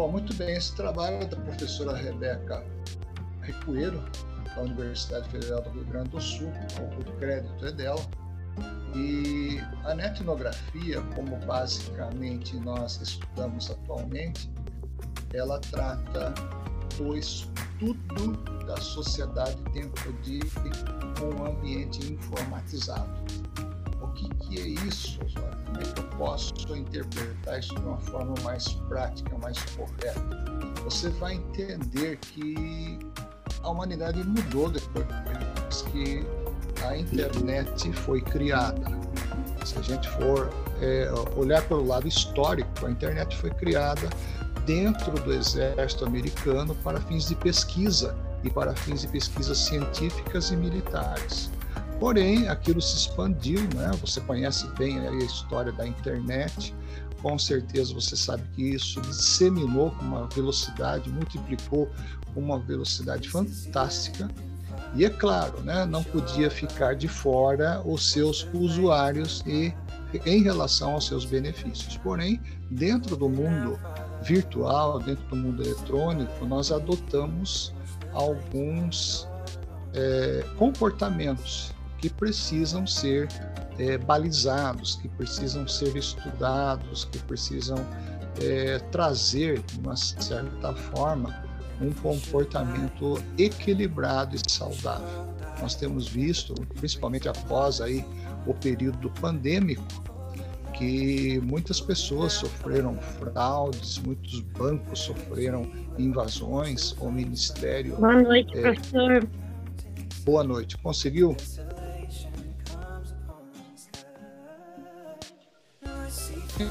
Bom, muito bem. Esse trabalho é da professora Rebeca Ricoeiro, da Universidade Federal do Rio Grande do Sul, o crédito é dela. E a netnografia, como basicamente nós estudamos atualmente, ela trata do estudo da sociedade dentro de um ambiente informatizado. Que, que é isso? Como é que eu posso interpretar isso de uma forma mais prática, mais correta? Você vai entender que a humanidade mudou depois que a internet foi criada. Se a gente for é, olhar pelo lado histórico, a internet foi criada dentro do exército americano para fins de pesquisa e para fins de pesquisas científicas e militares. Porém, aquilo se expandiu, né? Você conhece bem a história da internet. Com certeza você sabe que isso disseminou com uma velocidade, multiplicou com uma velocidade fantástica e é claro, né, não podia ficar de fora os seus usuários e em relação aos seus benefícios. Porém, dentro do mundo virtual, dentro do mundo eletrônico, nós adotamos alguns é, comportamentos que precisam ser é, balizados, que precisam ser estudados, que precisam é, trazer, de uma certa forma, um comportamento equilibrado e saudável. Nós temos visto, principalmente após aí o período pandêmico, que muitas pessoas sofreram fraudes, muitos bancos sofreram invasões, o Ministério. Boa noite, é, professor. Boa noite. Conseguiu?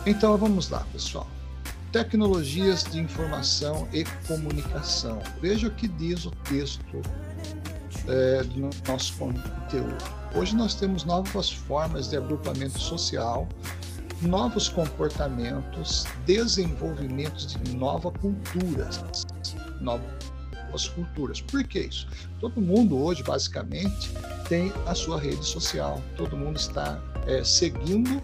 Então vamos lá, pessoal. Tecnologias de informação e comunicação. Veja o que diz o texto é, do nosso conteúdo. Hoje nós temos novas formas de agrupamento social, novos comportamentos, desenvolvimentos de nova cultura, novas culturas. Por que isso? Todo mundo hoje, basicamente, tem a sua rede social. Todo mundo está é, seguindo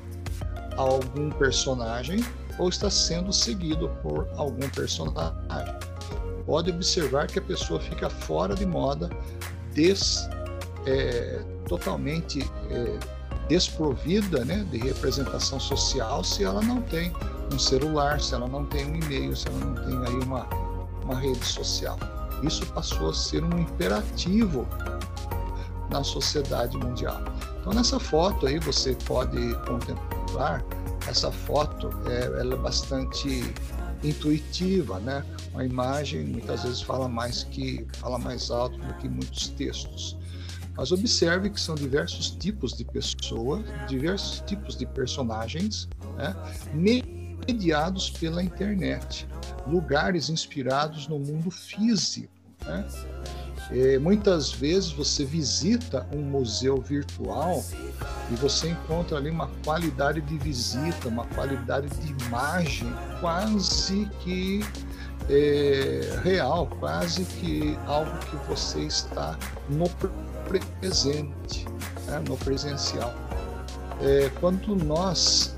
algum personagem ou está sendo seguido por algum personagem. Pode observar que a pessoa fica fora de moda, des, é, totalmente é, desprovida né, de representação social se ela não tem um celular, se ela não tem um e-mail, se ela não tem aí uma, uma rede social. Isso passou a ser um imperativo na sociedade mundial. Então nessa foto aí você pode contemplar essa foto é, ela é bastante intuitiva, né? Uma imagem muitas vezes fala mais que fala mais alto do que muitos textos. Mas observe que são diversos tipos de pessoas, diversos tipos de personagens, né? mediados pela internet, lugares inspirados no mundo físico. Né? É, muitas vezes você visita um museu virtual e você encontra ali uma qualidade de visita, uma qualidade de imagem quase que é, real, quase que algo que você está no presente, né, no presencial. É, quando nós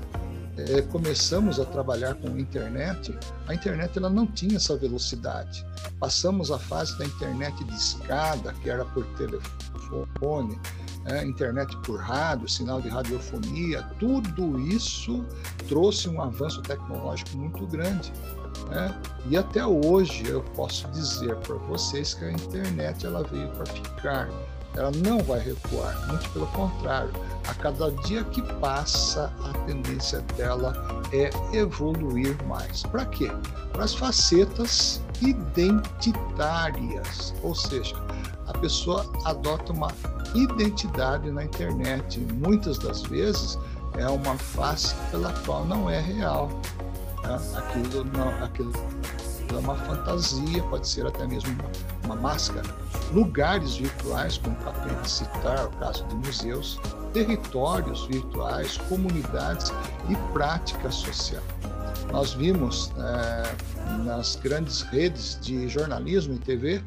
é, começamos a trabalhar com internet, a internet ela não tinha essa velocidade. Passamos a fase da internet de escada, que era por telefone, é, internet por rádio, sinal de radiofonia, tudo isso trouxe um avanço tecnológico muito grande. Né? E até hoje eu posso dizer para vocês que a internet ela veio para ficar ela não vai recuar, muito pelo contrário. A cada dia que passa, a tendência dela é evoluir mais. Para quê? Para as facetas identitárias, ou seja, a pessoa adota uma identidade na internet. Muitas das vezes é uma face pela qual não é real. Né? Aquilo, não, aquilo é uma fantasia, pode ser até mesmo uma, uma máscara. Lugares virtuais, como acabei de citar, o caso de museus, territórios virtuais, comunidades e prática social. Nós vimos é, nas grandes redes de jornalismo e TV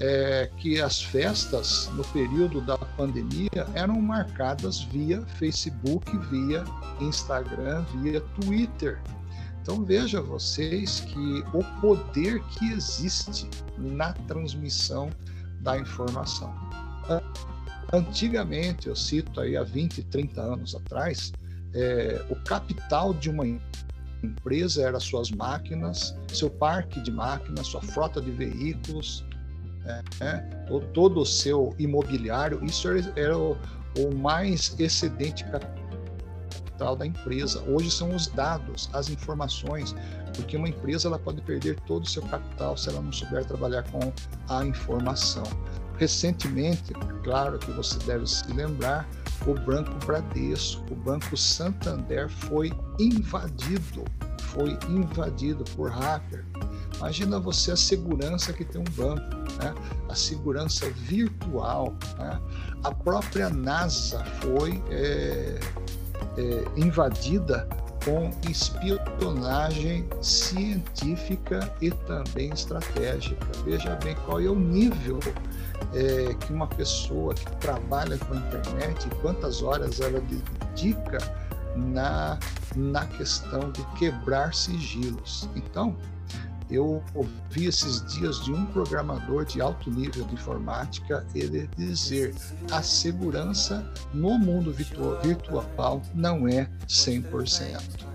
é, que as festas no período da pandemia eram marcadas via Facebook, via Instagram, via Twitter Então veja vocês que o poder que existe na transmissão da informação. Antigamente, eu cito aí há 20, 30 anos atrás, é, o capital de uma empresa era suas máquinas, seu parque de máquinas, sua frota de veículos, é, é, todo o seu imobiliário, isso era, era o, o mais excedente capital da empresa. Hoje são os dados, as informações, porque uma empresa ela pode perder todo o seu capital se ela não souber trabalhar com a informação. Recentemente, claro que você deve se lembrar, o Banco Bradesco, o Banco Santander foi invadido, foi invadido por hacker. Imagina você a segurança que tem um banco, né? a segurança virtual. Né? A própria NASA foi é, é, invadida com espionagem científica e também estratégica. Veja bem qual é o nível é, que uma pessoa que trabalha com a internet, quantas horas ela dedica na, na questão de quebrar sigilos. Então, eu ouvi esses dias de um programador de alto nível de informática ele dizer a segurança no mundo virtual não é 100%.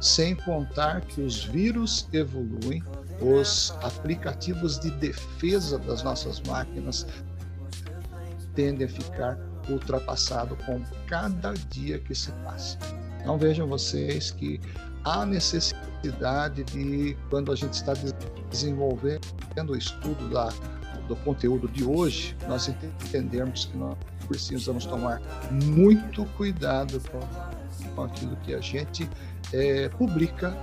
Sem contar que os vírus evoluem, os aplicativos de defesa das nossas máquinas tendem a ficar ultrapassado com cada dia que se passa. Então vejam vocês que há necessidade de, quando a gente está desenvolvendo o estudo da, do conteúdo de hoje, nós entendermos que nós precisamos tomar muito cuidado com, aquilo que a gente é, publica,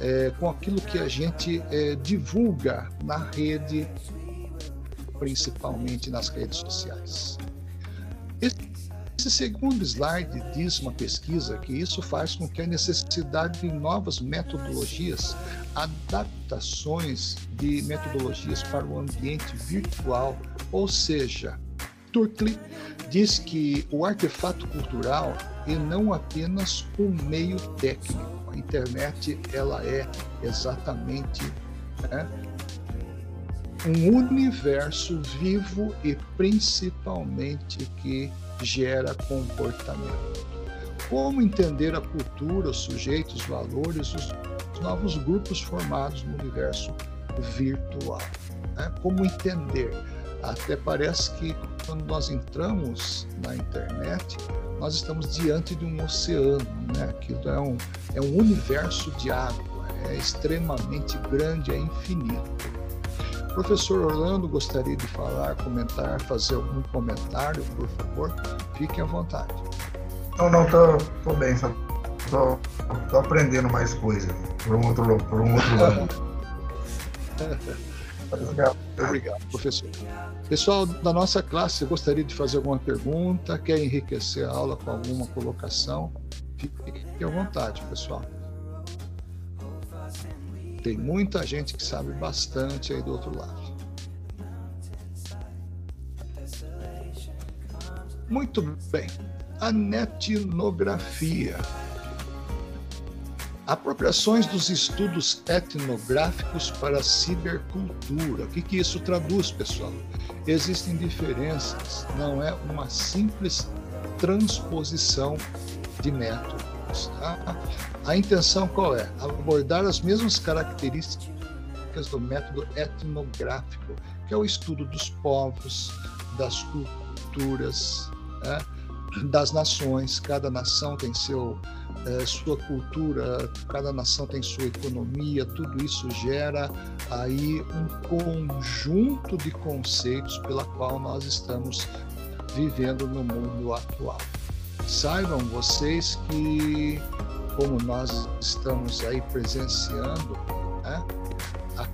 é, com aquilo que a gente é, divulga na rede, principalmente nas redes sociais. Esse segundo slide diz uma pesquisa que isso faz com que a necessidade de novas metodologias, adaptações de metodologias para o ambiente virtual, ou seja, Turkley diz que o artefato cultural é não apenas um meio técnico. A internet ela é exatamente né, um universo vivo e principalmente que gera comportamento. Como entender a cultura, os sujeitos, os valores, os novos grupos formados no universo virtual? Né? Como entender? Até parece que quando nós entramos na internet, nós estamos diante de um oceano, né? Aquilo é um, é um universo de água, é extremamente grande, é infinito. Professor Orlando gostaria de falar, comentar, fazer algum comentário, por favor? Fique à vontade. Não, não, tô, tô bem, só tô, tô aprendendo mais coisa por um outro, por um outro lado. Obrigado, professor. Pessoal da nossa classe, gostaria de fazer alguma pergunta? Quer enriquecer a aula com alguma colocação? Fique à vontade, pessoal. Tem muita gente que sabe bastante aí do outro lado. Muito bem. A netnografia. Apropriações dos estudos etnográficos para a cibercultura. O que, que isso traduz, pessoal? Existem diferenças, não é uma simples transposição de métodos. Tá? A intenção qual é? Abordar as mesmas características do método etnográfico, que é o estudo dos povos, das culturas, né? das nações. Cada nação tem seu, é, sua cultura, cada nação tem sua economia. Tudo isso gera aí um conjunto de conceitos pela qual nós estamos vivendo no mundo atual. Saibam vocês que como nós estamos aí presenciando, né, a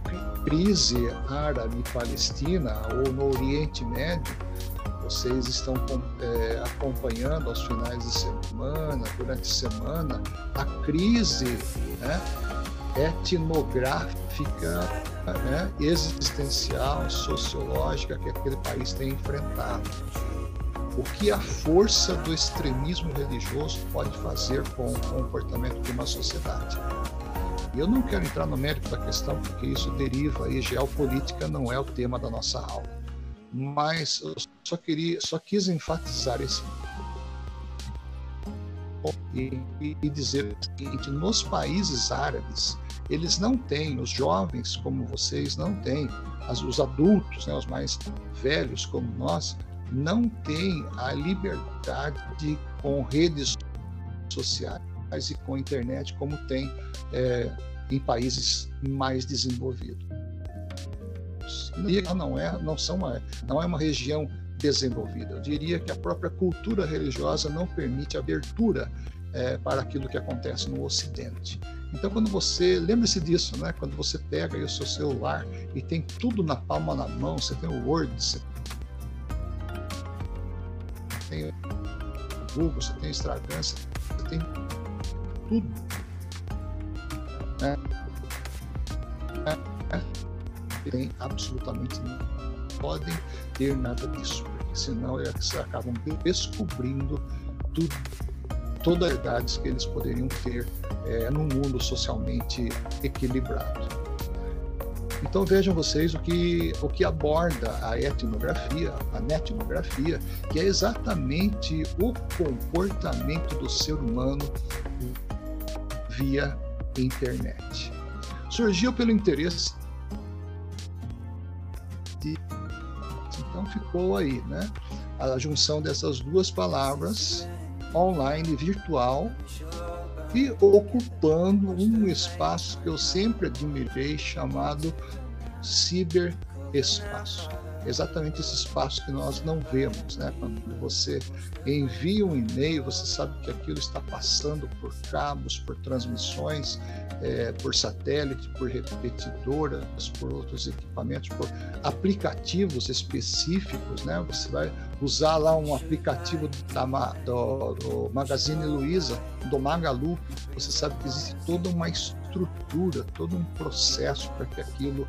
crise árabe-palestina ou no Oriente Médio, vocês estão é, acompanhando aos finais de semana, durante a semana, a crise né, etnográfica, né, existencial, sociológica que aquele país tem enfrentado o que a força do extremismo religioso pode fazer com o comportamento de uma sociedade. Eu não quero entrar no mérito da questão, porque isso deriva e geopolítica não é o tema da nossa aula. Mas eu só queria, só quis enfatizar esse e, e dizer o seguinte: nos países árabes, eles não têm, os jovens como vocês não têm, as, os adultos, né, os mais velhos como nós, não têm a liberdade com redes sociais e com internet como tem é, em países mais desenvolvidos. E não é, não são uma, não é uma região desenvolvida. Eu diria que a própria cultura religiosa não permite abertura é, para aquilo que acontece no Ocidente. Então, quando você lembre-se disso, né? Quando você pega o seu celular e tem tudo na palma na mão, você tem o Word, você tem Google, você tem Instagram, você tem tudo. Né? É, tem absolutamente nada. Podem ter nada disso, porque senão eles acabam descobrindo tudo todas as verdades que eles poderiam ter é, num mundo socialmente equilibrado. Então vejam vocês o que, o que aborda a etnografia, a netnografia, que é exatamente o comportamento do ser humano via internet. Surgiu pelo interesse de... Então ficou aí, né? A junção dessas duas palavras online virtual e ocupando um espaço que eu sempre admirei chamado ciberespaço exatamente esse espaço que nós não vemos, né? Quando você envia um e-mail, você sabe que aquilo está passando por cabos, por transmissões, é, por satélite, por repetidoras, por outros equipamentos, por aplicativos específicos, né? Você vai usar lá um aplicativo da, do, do Magazine Luiza, do Magalu, você sabe que existe toda uma estrutura, todo um processo para que aquilo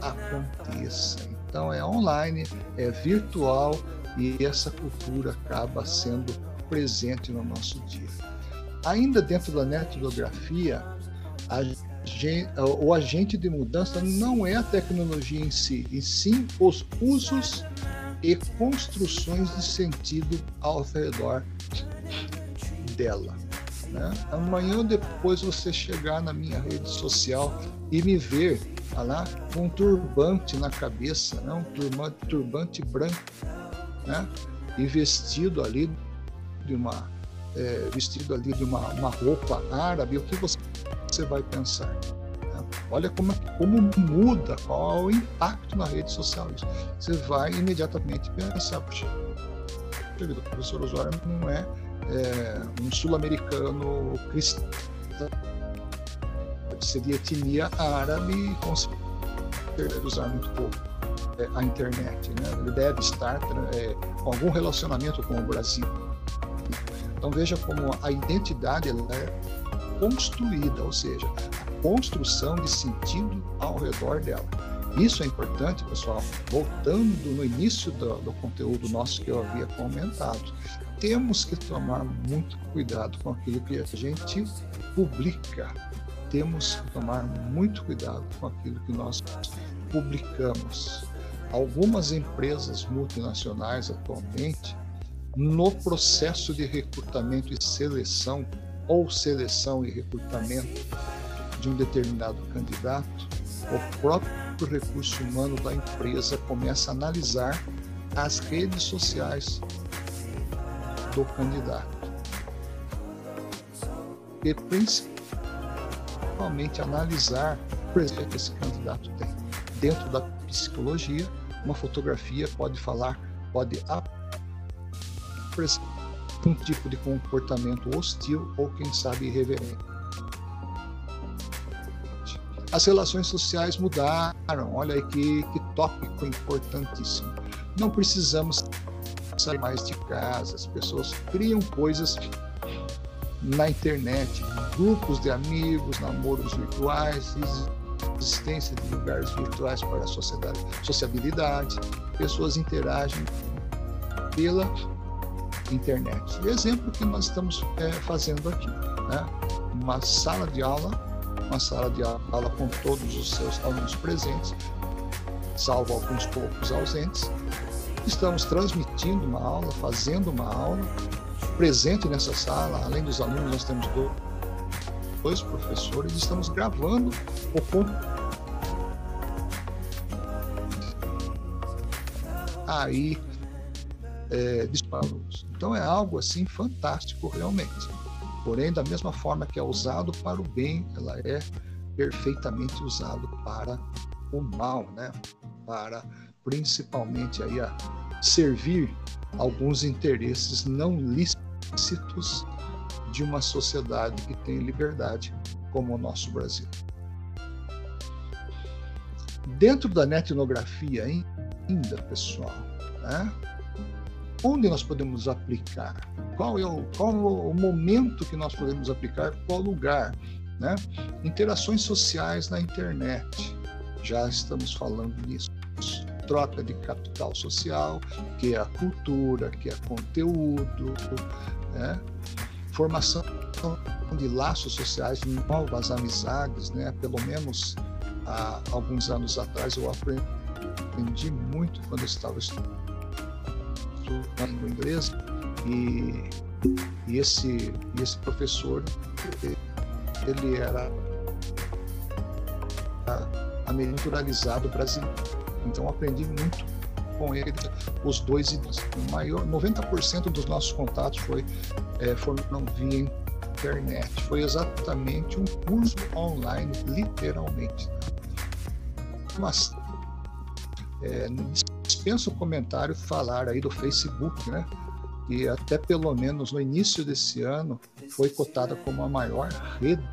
aconteça. Então é online, é virtual e essa cultura acaba sendo presente no nosso dia. Ainda dentro da netografia, o agente de mudança não é a tecnologia em si, e sim os usos e construções de sentido ao redor dela. Né? Amanhã ou depois você chegar na minha rede social e me ver com um turbante na cabeça, né? um turbante, turbante branco, né? e vestido ali de uma é, vestido ali de uma, uma roupa árabe, o que você, você vai pensar? Né? Olha como, como muda, qual é o impacto na rede social isso. Você vai imediatamente pensar, puxa, o professor Osório não é, é um sul-americano cristão seria etnia árabe e certeza usar muito pouco é, a internet. Né? Ele deve estar é, com algum relacionamento com o Brasil. Então veja como a identidade é construída, ou seja, a construção de sentido ao redor dela. Isso é importante, pessoal. Voltando no início do, do conteúdo nosso que eu havia comentado, temos que tomar muito cuidado com aquilo que a gente publica, temos que tomar muito cuidado com aquilo que nós publicamos. Algumas empresas multinacionais atualmente, no processo de recrutamento e seleção, ou seleção e recrutamento de um determinado candidato, o próprio recurso humano da empresa começa a analisar as redes sociais do candidato. E principalmente principalmente analisar o presente que esse candidato tem. Dentro da psicologia, uma fotografia pode falar, pode apresentar um tipo de comportamento hostil ou, quem sabe, irreverente. As relações sociais mudaram, olha aí que, que tópico importantíssimo. Não precisamos sair mais de casa, as pessoas criam coisas na internet, grupos de amigos, namoros virtuais, existência de lugares virtuais para a sociedade, sociabilidade, pessoas interagem pela internet. Exemplo que nós estamos é, fazendo aqui, né? uma sala de aula uma sala de aula com todos os seus alunos presentes, salvo alguns poucos ausentes. Estamos transmitindo uma aula, fazendo uma aula. Presente nessa sala, além dos alunos, nós temos dois professores, estamos gravando o conteúdo aí é, disparos. Então é algo assim fantástico realmente. Porém, da mesma forma que é usado para o bem, ela é perfeitamente usado para o mal, né? Para principalmente aí a servir alguns interesses não lícitos de uma sociedade que tem liberdade como o nosso Brasil. Dentro da netnografia ainda, pessoal, né? onde nós podemos aplicar? Qual é o, qual é o momento que nós podemos aplicar? Qual lugar? Né? Interações sociais na internet. Já estamos falando nisso. Troca de capital social, que é a cultura, que é conteúdo, né? formação de laços sociais, novas amizades, né? Pelo menos há alguns anos atrás eu aprendi muito quando eu estava estudando inglesa e, e esse, esse professor ele era naturalizado brasileiro. Então aprendi muito com ele os dois. O maior 90% dos nossos contatos foi é, foram via internet. Foi exatamente um curso online, literalmente. Mas é, dispensa o comentário falar aí do Facebook, né? E até pelo menos no início desse ano foi cotada como a maior rede.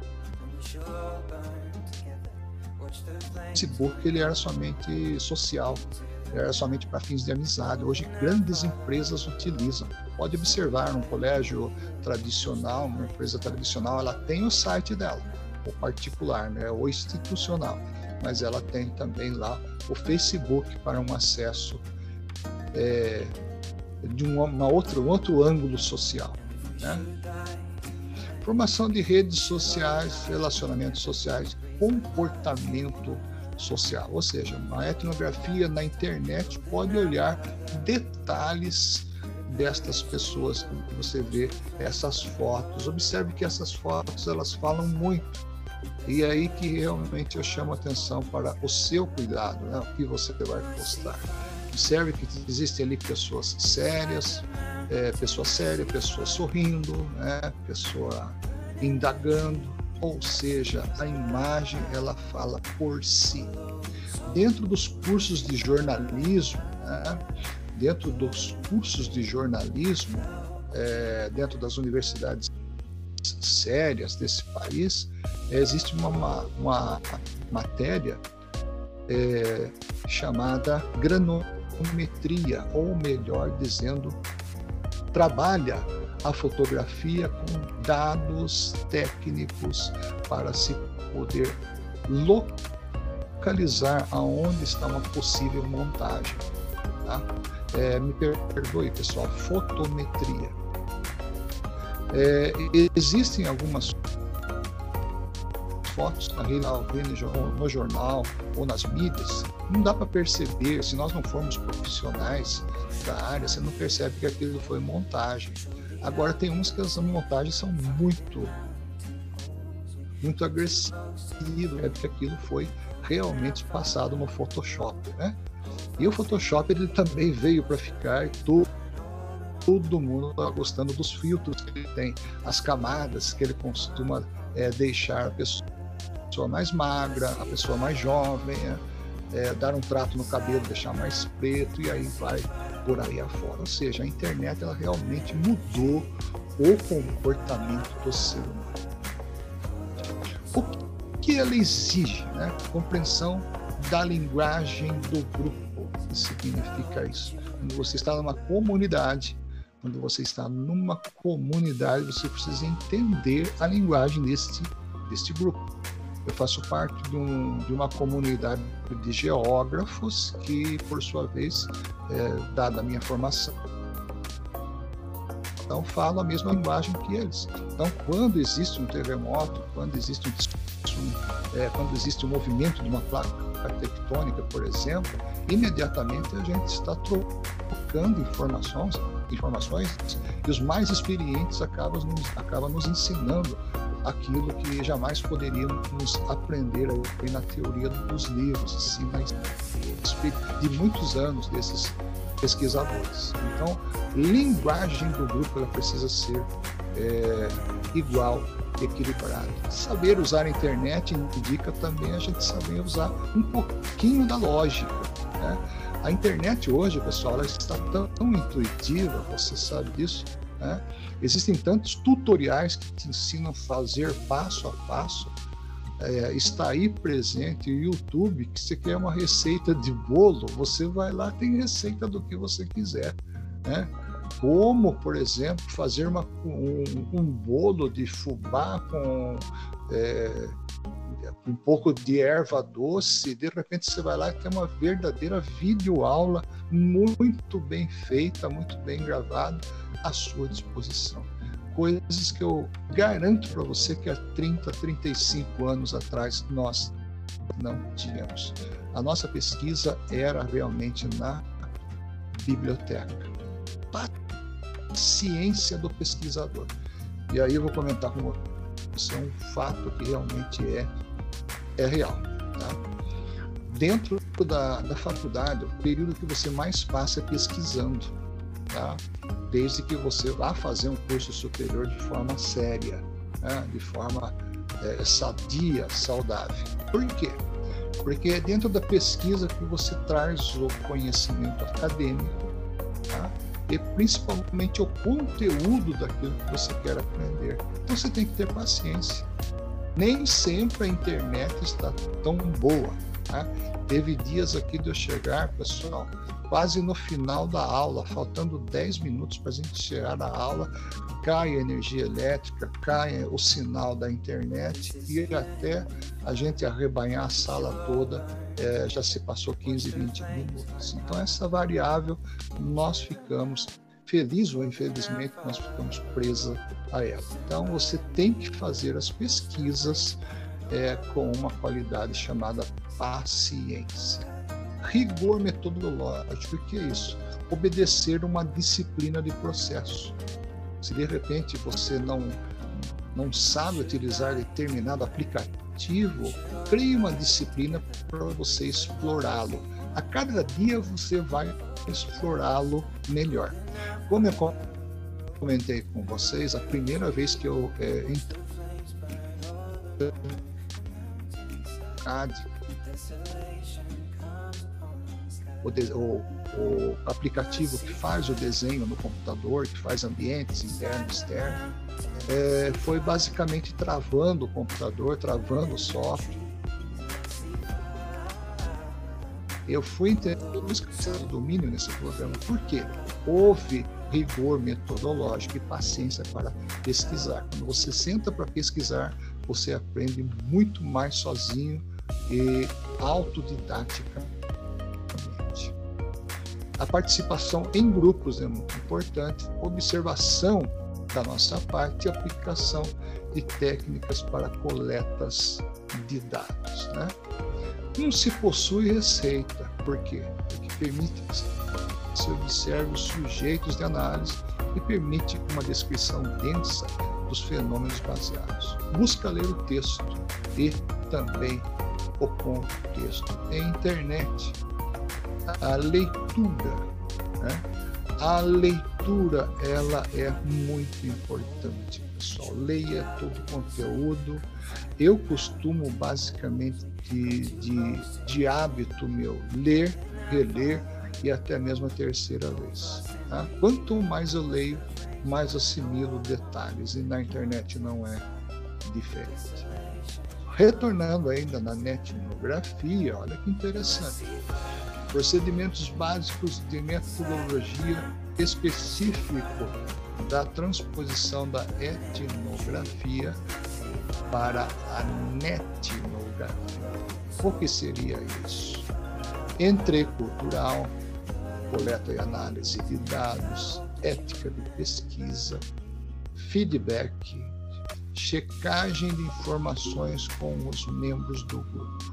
Facebook ele era somente social, era somente para fins de amizade. Hoje grandes empresas utilizam. Pode observar, um colégio tradicional, uma empresa tradicional, ela tem o site dela, o particular, né, o institucional, mas ela tem também lá o Facebook para um acesso é, de uma, uma outra, um outro ângulo social. Né? Formação de redes sociais, relacionamentos sociais, comportamento social. Ou seja, uma etnografia na internet pode olhar detalhes destas pessoas que você vê essas fotos. Observe que essas fotos elas falam muito. E é aí que realmente eu chamo atenção para o seu cuidado, né? o que você vai postar. Observe que existem ali pessoas sérias, é, pessoa séria, pessoa sorrindo, né? pessoa indagando, ou seja, a imagem ela fala por si. Dentro dos cursos de jornalismo, né? dentro dos cursos de jornalismo, é, dentro das universidades sérias desse país, existe uma, uma, uma matéria é, chamada granometria, ou melhor dizendo, trabalha a fotografia com dados técnicos para se poder localizar aonde está uma possível montagem. Tá? É, me perdoe, pessoal, fotometria. É, existem algumas fotos no jornal ou nas mídias, não dá para perceber, se nós não formos profissionais da área, você não percebe que aquilo foi montagem. Agora tem uns que as montagens são muito muito agressivas, é porque aquilo foi realmente passado no Photoshop, né? E o Photoshop ele também veio para ficar, todo, todo mundo está gostando dos filtros que ele tem, as camadas que ele costuma é, deixar a pessoa pessoa mais magra, a pessoa mais jovem, é, é, dar um trato no cabelo, deixar mais preto e aí vai por aí afora. Ou seja, a internet ela realmente mudou o comportamento do ser humano. O que ela exige? Né? Compreensão da linguagem do grupo. O que significa isso? Quando você está numa comunidade, quando você está numa comunidade, você precisa entender a linguagem deste, deste grupo. Eu faço parte de, um, de uma comunidade de geógrafos que, por sua vez, é, dada a minha formação, Então, falo a mesma linguagem que eles. Então, quando existe um terremoto, quando existe um, é, quando existe um movimento de uma placa tectônica, por exemplo, imediatamente a gente está trocando informações, informações e os mais experientes acabam nos, acabam nos ensinando aquilo que jamais poderíamos aprender aí na teoria dos livros, assim, mas de muitos anos desses pesquisadores. Então, linguagem do grupo ela precisa ser é, igual, equilibrada. Saber usar a internet indica também a gente saber usar um pouquinho da lógica. Né? A internet hoje, pessoal, ela está tão, tão intuitiva, você sabe disso, né? Existem tantos tutoriais que te ensinam a fazer passo a passo. É, está aí presente o YouTube, que você quer uma receita de bolo, você vai lá, tem receita do que você quiser. Né? Como, por exemplo, fazer uma, um, um bolo de fubá com é, um pouco de erva doce, de repente você vai lá e tem uma verdadeira videoaula muito bem feita, muito bem gravada à sua disposição. Coisas que eu garanto para você que há 30, 35 anos atrás nós não tínhamos. A nossa pesquisa era realmente na biblioteca. Ciência do pesquisador. E aí eu vou comentar com você um fato que realmente é, é real. Tá? Dentro da, da faculdade, o período que você mais passa é pesquisando. Tá? desde que você vá fazer um curso superior de forma séria, né? de forma é, sadia, saudável. Por quê? Porque é dentro da pesquisa que você traz o conhecimento acadêmico tá? e principalmente o conteúdo daquilo que você quer aprender. Então você tem que ter paciência. Nem sempre a internet está tão boa. Tá? Teve dias aqui de eu chegar, pessoal, quase no final da aula, faltando 10 minutos para a gente chegar na aula, cai a energia elétrica, cai o sinal da internet e até a gente arrebanhar a sala toda é, já se passou 15, 20 minutos. Então, essa variável nós ficamos feliz ou infelizmente nós ficamos presos a ela. Então você tem que fazer as pesquisas é, com uma qualidade chamada paciência rigor metodológico. O que é isso? Obedecer uma disciplina de processo. Se de repente você não, não sabe utilizar determinado aplicativo, crie uma disciplina para você explorá-lo. A cada dia você vai explorá-lo melhor. Como eu comentei com vocês, a primeira vez que eu é, o, o, o, aplicativo que faz o desenho no computador, que faz ambientes interno e externo, é, foi basicamente travando o computador, travando o software. Eu fui entender o domínio nesse programa, por quê? Houve rigor metodológico e paciência para pesquisar. Quando você senta para pesquisar, você aprende muito mais sozinho e autodidática a participação em grupos é muito importante, observação da nossa parte e aplicação de técnicas para coletas de dados. Né? Não se possui receita, por quê? Porque permite que se observe os sujeitos de análise e permite uma descrição densa dos fenômenos baseados. Busca ler o texto e também o contexto. Em internet, a leitura. Né? A leitura ela é muito importante, pessoal. Leia todo o conteúdo. Eu costumo basicamente de, de, de hábito meu ler, reler e até mesmo a terceira vez. Tá? Quanto mais eu leio, mais assimilo detalhes e na internet não é diferente. Retornando ainda na netnografia, olha que interessante procedimentos básicos de metodologia específico da transposição da etnografia para a netnografia. O que seria isso? Entrecultural, coleta e análise de dados, ética de pesquisa, feedback, checagem de informações com os membros do grupo.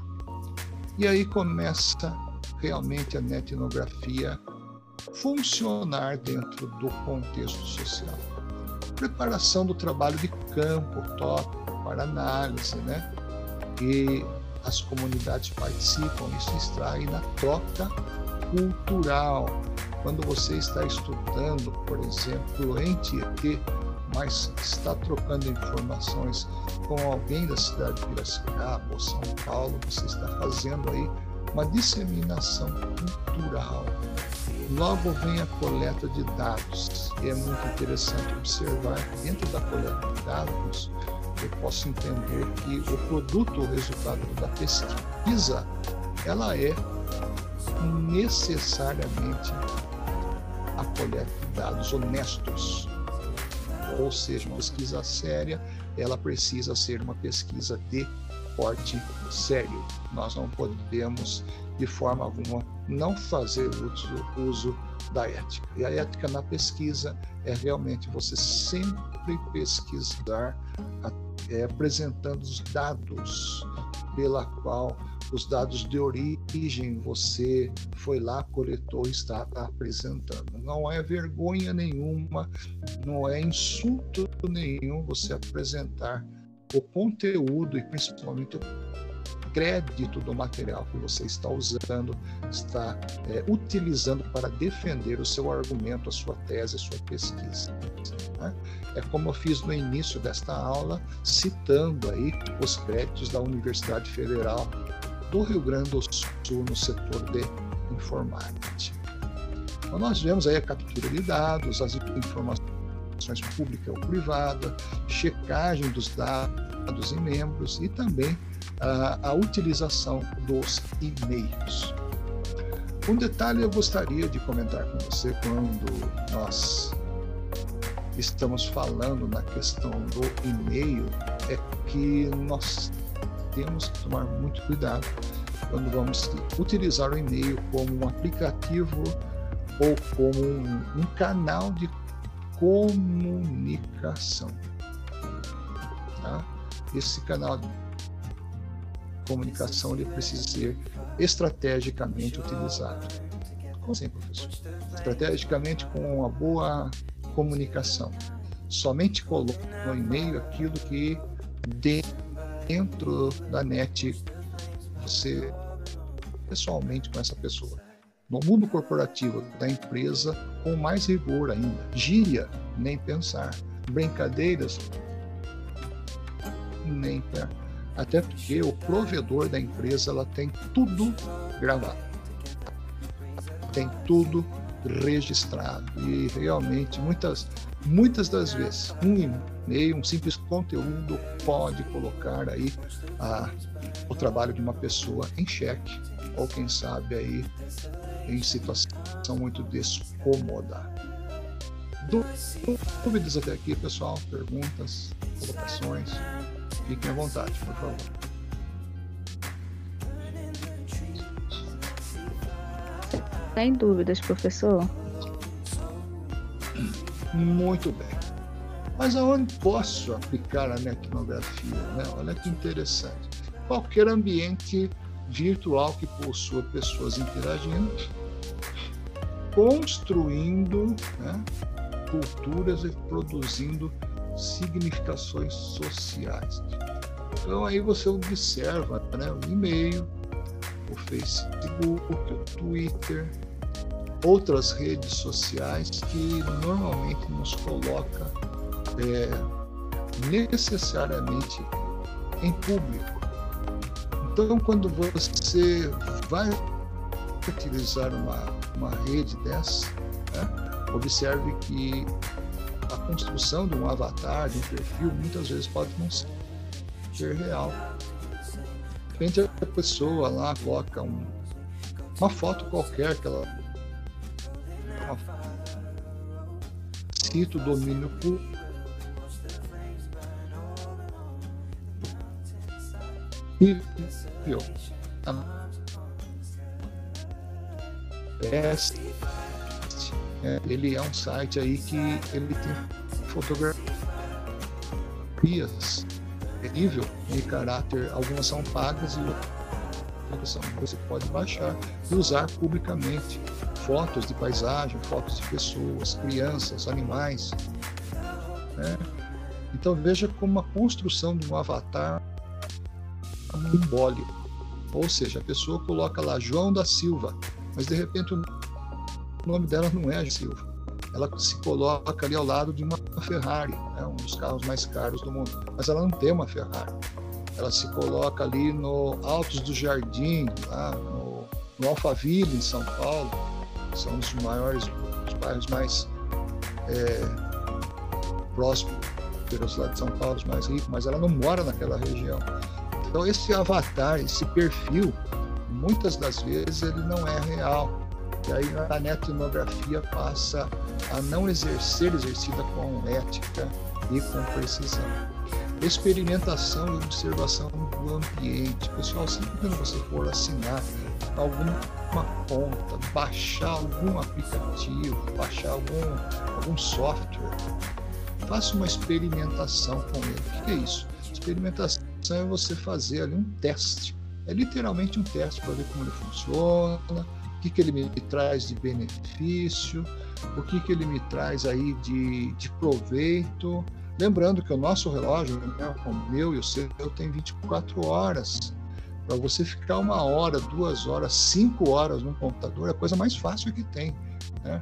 E aí começa realmente a netnografia funcionar dentro do contexto social. Preparação do trabalho de campo, tópico para análise, né? E as comunidades participam, isso extrai na troca cultural. Quando você está estudando, por exemplo, em Tietê, mas está trocando informações com alguém da cidade de Piracicaba ou São Paulo, você está fazendo aí uma disseminação cultural. Logo vem a coleta de dados, e é muito interessante observar que dentro da coleta de dados eu posso entender que o produto, o resultado da pesquisa, ela é necessariamente a coleta de dados honestos. Ou seja, uma pesquisa séria, ela precisa ser uma pesquisa de porte sério. Nós não podemos, de forma alguma, não fazer uso, uso da ética. E a ética na pesquisa é realmente você sempre pesquisar é, apresentando os dados pela qual os dados de origem você foi lá, coletou e está apresentando. Não é vergonha nenhuma, não é insulto nenhum você apresentar o conteúdo e principalmente o crédito do material que você está usando, está é, utilizando para defender o seu argumento, a sua tese, a sua pesquisa. Né? É como eu fiz no início desta aula, citando aí os créditos da Universidade Federal do Rio Grande do Sul no setor de informática. Então, nós vemos aí a captura de dados, as informações pública ou privada, checagem dos dados em membros e também a, a utilização dos e-mails. Um detalhe eu gostaria de comentar com você quando nós estamos falando na questão do e-mail é que nós temos que tomar muito cuidado quando vamos utilizar o e-mail como um aplicativo ou como um, um canal de comunicação. Tá? Esse canal comunicação ele precisa ser estrategicamente utilizado. Como assim, professor? Estrategicamente com uma boa comunicação. Somente coloque no e-mail aquilo que dentro da net você pessoalmente com essa pessoa. No mundo corporativo da empresa, com mais rigor ainda. Gíria, nem pensar. Brincadeiras, nem pensar. Até porque o provedor da empresa ela tem tudo gravado. Tem tudo registrado. E realmente, muitas, muitas das vezes, um e-mail, um simples conteúdo pode colocar aí a, o trabalho de uma pessoa em xeque, ou quem sabe aí em situação muito descômoda. Dúvidas até aqui, pessoal? Perguntas, colocações? Fiquem à vontade, por favor. Sem dúvidas, professor. Muito bem. Mas aonde posso aplicar a etnografia? Né? Olha que interessante. Qualquer ambiente virtual que possua pessoas interagindo, construindo né, culturas e produzindo significações sociais. Então aí você observa né, o e-mail, o Facebook, o Twitter, outras redes sociais que normalmente nos coloca é, necessariamente em público. Então, quando você vai utilizar uma, uma rede dessa, né, observe que a construção de um avatar, de um perfil, muitas vezes pode não ser real. Repente a pessoa lá coloca um, uma foto qualquer que ela cita o domínio público e eu, a, É, ele é um site aí que ele tem fotografias nível de caráter, algumas são pagas e outras são você pode baixar e usar publicamente fotos de paisagem, fotos de pessoas, crianças, animais. Né? Então veja como a construção de um avatar simbólico. Ou seja, a pessoa coloca lá João da Silva, mas de repente o nome dela não é Silva. Ela se coloca ali ao lado de uma Ferrari, né, um dos carros mais caros do mundo, mas ela não tem uma Ferrari. Ela se coloca ali no Altos do Jardim, lá no, no Alphaville, em São Paulo, são os maiores, os bairros mais é, próximos lá de São Paulo, os mais ricos, mas ela não mora naquela região. Então esse avatar, esse perfil, muitas das vezes ele não é real. E aí a netnografia passa a não exercer exercida com ética e com precisão. Experimentação e observação do ambiente. Pessoal, sempre quando você for assinar alguma conta, baixar algum aplicativo, baixar algum, algum software, faça uma experimentação com ele. O que é isso? Experimentação é você fazer ali um teste. É literalmente um teste para ver como ele funciona, que, que ele me traz de benefício, o que, que ele me traz aí de, de proveito. Lembrando que o nosso relógio, né, o meu e o seu, tem 24 horas. Para você ficar uma hora, duas horas, cinco horas no computador é a coisa mais fácil que tem. Né?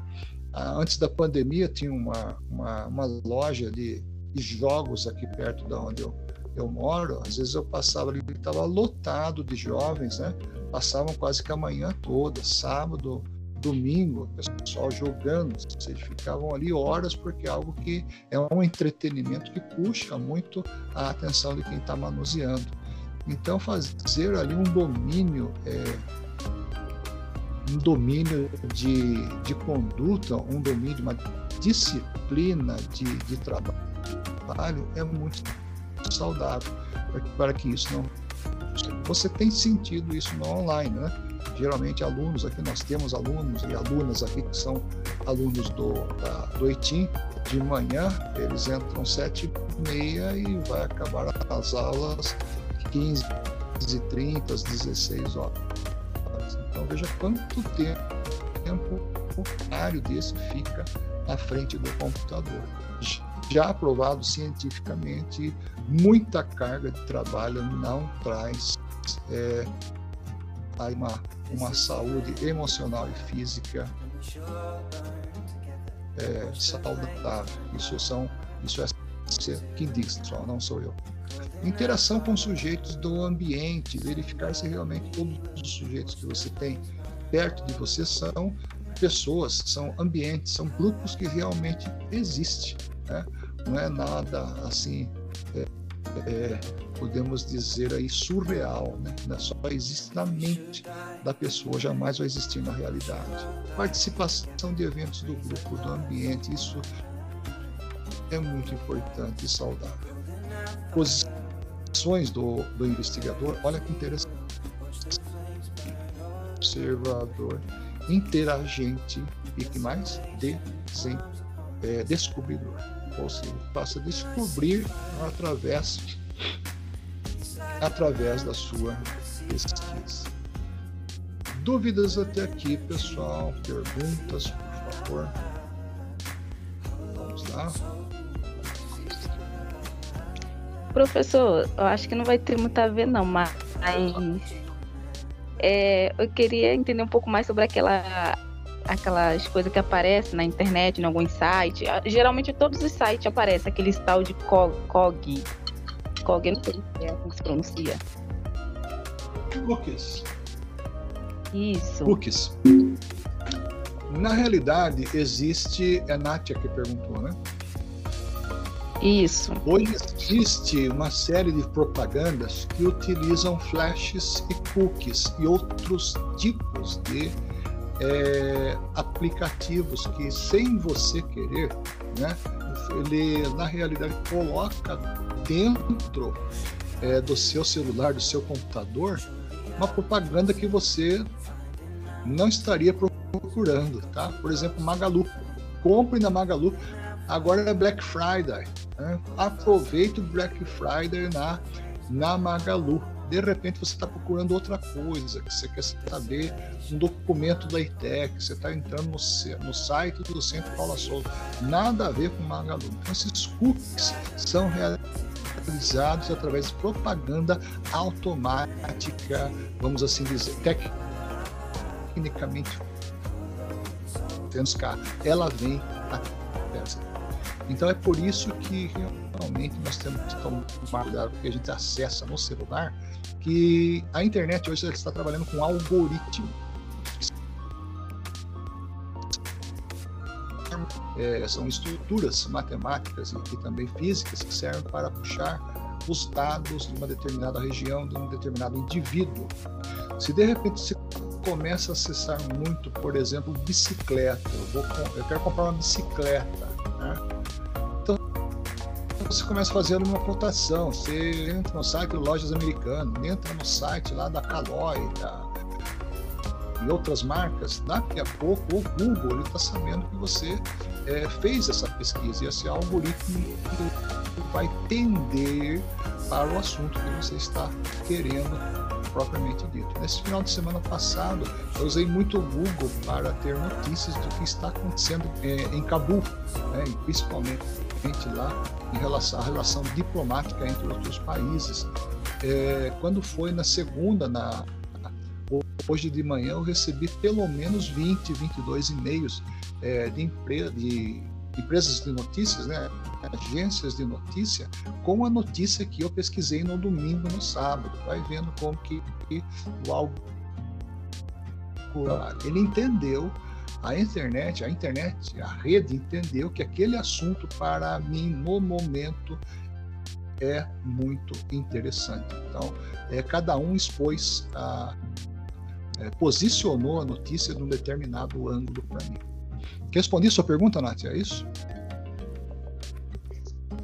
Ah, antes da pandemia, tinha uma, uma, uma loja de, de, jogos aqui perto da onde eu, eu moro. Às vezes eu passava ali, estava lotado de jovens, né? passavam quase que a manhã toda, sábado, domingo, o pessoal jogando, vocês ficavam ali horas porque é algo que é um entretenimento que puxa muito a atenção de quem está manuseando. Então fazer ali um domínio, é, um domínio de, de conduta, um domínio, uma disciplina de, de trabalho é muito saudável para que, isso não você tem sentido isso no online, né? Geralmente alunos aqui, nós temos alunos e alunas aqui que são alunos do, da, do EITIM, de manhã eles entram sete e meia e vai acabar as aulas 15 e 30, às 16 horas. Então veja quanto tempo, o horário desse fica na frente do computador. Já aprovado cientificamente, muita carga de trabalho não traz é, uma, uma saúde emocional e física é, saudável. Isso são isso é quem diz, só não sou eu. Interação com sujeitos do ambiente, verificar se realmente todos os sujeitos que você tem perto de você são pessoas, são ambientes, são grupos que realmente existem. Né? Não é nada assim, é, é, podemos dizer aí, surreal. Né? Só existe na mente da pessoa, jamais vai existir na realidade. Participação de eventos do grupo, do ambiente, isso é muito importante e saudável. Posição ações do, do investigador, olha que interessante. Observador, interagente e que mais? Desen, é, descobridor. Seja, passa a descobrir através, através da sua pesquisa. Dúvidas até aqui, pessoal? Perguntas, por favor? Vamos lá. Professor, eu acho que não vai ter muito a ver não, mas é, eu queria entender um pouco mais sobre aquela aquelas coisas que aparecem na internet, em algum site. Ah, geralmente todos os sites aparecem aquele tal de COG. COG, não sei é como se pronuncia. Cookies. Isso. Cookies. Na realidade, existe. É a Nátia que perguntou, né? Isso. Hoje existe uma série de propagandas que utilizam flashes e cookies e outros tipos de é, aplicativos que, sem você querer, né, ele na realidade coloca dentro é, do seu celular, do seu computador, uma propaganda que você não estaria procurando, tá? Por exemplo, Magalu. compre na Magalu. Agora é Black Friday. Né? Aproveite o Black Friday na, na Magalu. De repente você está procurando outra coisa, que você quer saber um documento da ITEC, você está entrando no, no site do Centro Paula Souza. Nada a ver com Magalu. Então esses cookies são realizados através de propaganda automática, vamos assim dizer, tecnicamente ela vem a. Então é por isso que realmente nós temos que tomar cuidado porque a gente acessa no celular que a internet hoje está trabalhando com algoritmo. É, são estruturas matemáticas e também físicas que servem para puxar os dados de uma determinada região, de um determinado indivíduo. Se de repente você começa a acessar muito, por exemplo, bicicleta, eu, vou, eu quero comprar uma bicicleta, né? Você começa fazer uma cotação, você entra no site de lojas americanas, entra no site lá da Caloi, da, e outras marcas, daqui a pouco o Google está sabendo que você é, fez essa pesquisa e esse algoritmo vai tender para o assunto que você está querendo propriamente dito. Nesse final de semana passado, eu usei muito o Google para ter notícias do que está acontecendo é, em Cabul, né, principalmente lá em relação à relação diplomática entre outros países. É, quando foi na segunda, na hoje de manhã, eu recebi pelo menos 20, 22 e-mails é, de, empre de empresas de notícias, né, agências de notícia, com a notícia que eu pesquisei no domingo, no sábado. Vai vendo como que o algo ele entendeu a internet, a internet, a rede entendeu que aquele assunto para mim no momento é muito interessante. Então, é, cada um expôs a, é, posicionou a notícia de um determinado ângulo para mim. Respondi sua pergunta, Nath, é isso?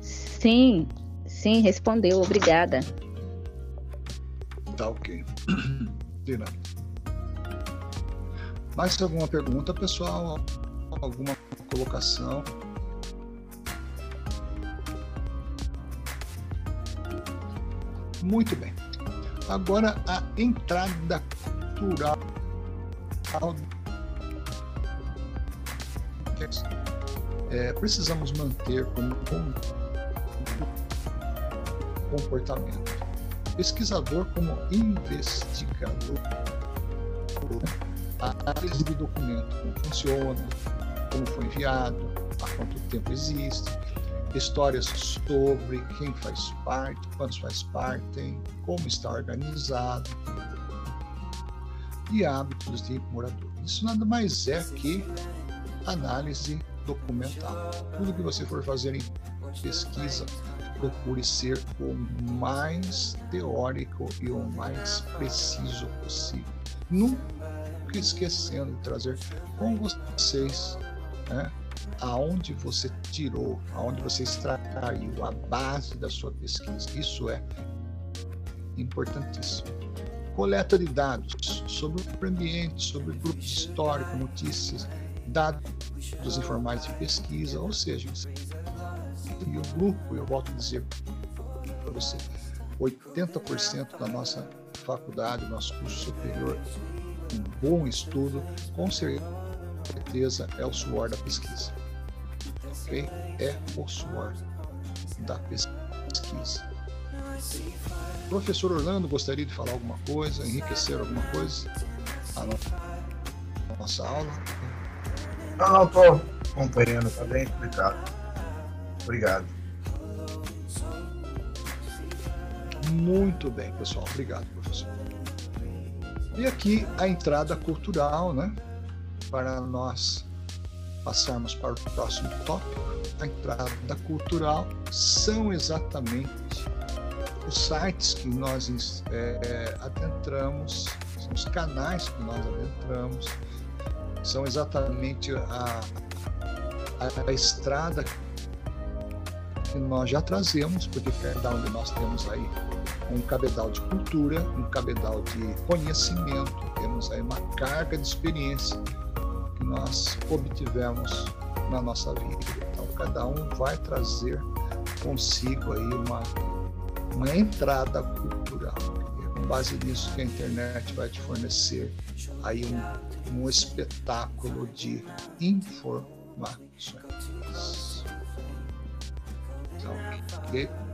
Sim, sim, respondeu, obrigada. Tá ok. Dina. Mais alguma pergunta, pessoal? Alguma colocação? Muito bem. Agora a entrada cultural é, precisamos manter como comportamento. Pesquisador como investigador. Análise do documento, como funciona, como foi enviado, há quanto tempo existe, histórias sobre quem faz parte, quantos faz parte, como está organizado e hábitos de morador. Isso nada mais é que análise documental. Tudo que você for fazer em pesquisa, procure ser o mais teórico e o mais preciso possível. Nunca esquecendo de trazer com vocês né, aonde você tirou, aonde você extraiu a base da sua pesquisa. Isso é importantíssimo. Coleta de dados sobre o ambiente, sobre grupos históricos, notícias, dados informais de pesquisa, ou seja, e o grupo, eu volto a dizer para você, 80% da nossa faculdade, nosso curso superior, um bom estudo, com certeza é o suor da pesquisa. Ok? É o suor da pesquisa. Professor Orlando, gostaria de falar alguma coisa, enriquecer alguma coisa? A nossa aula? Não, não, estou acompanhando, está bem explicado. Obrigado. Muito bem, pessoal. Obrigado. E aqui a entrada cultural, né? Para nós passarmos para o próximo tópico. A entrada cultural são exatamente os sites que nós é, adentramos, são os canais que nós adentramos, são exatamente a, a, a estrada que nós já trazemos, porque cada um de nós temos aí um cabedal de cultura, um cabedal de conhecimento, temos aí uma carga de experiência que nós obtivemos na nossa vida. Então, cada um vai trazer consigo aí uma, uma entrada cultural. É com base nisso que a internet vai te fornecer aí um, um espetáculo de informações. Então, okay?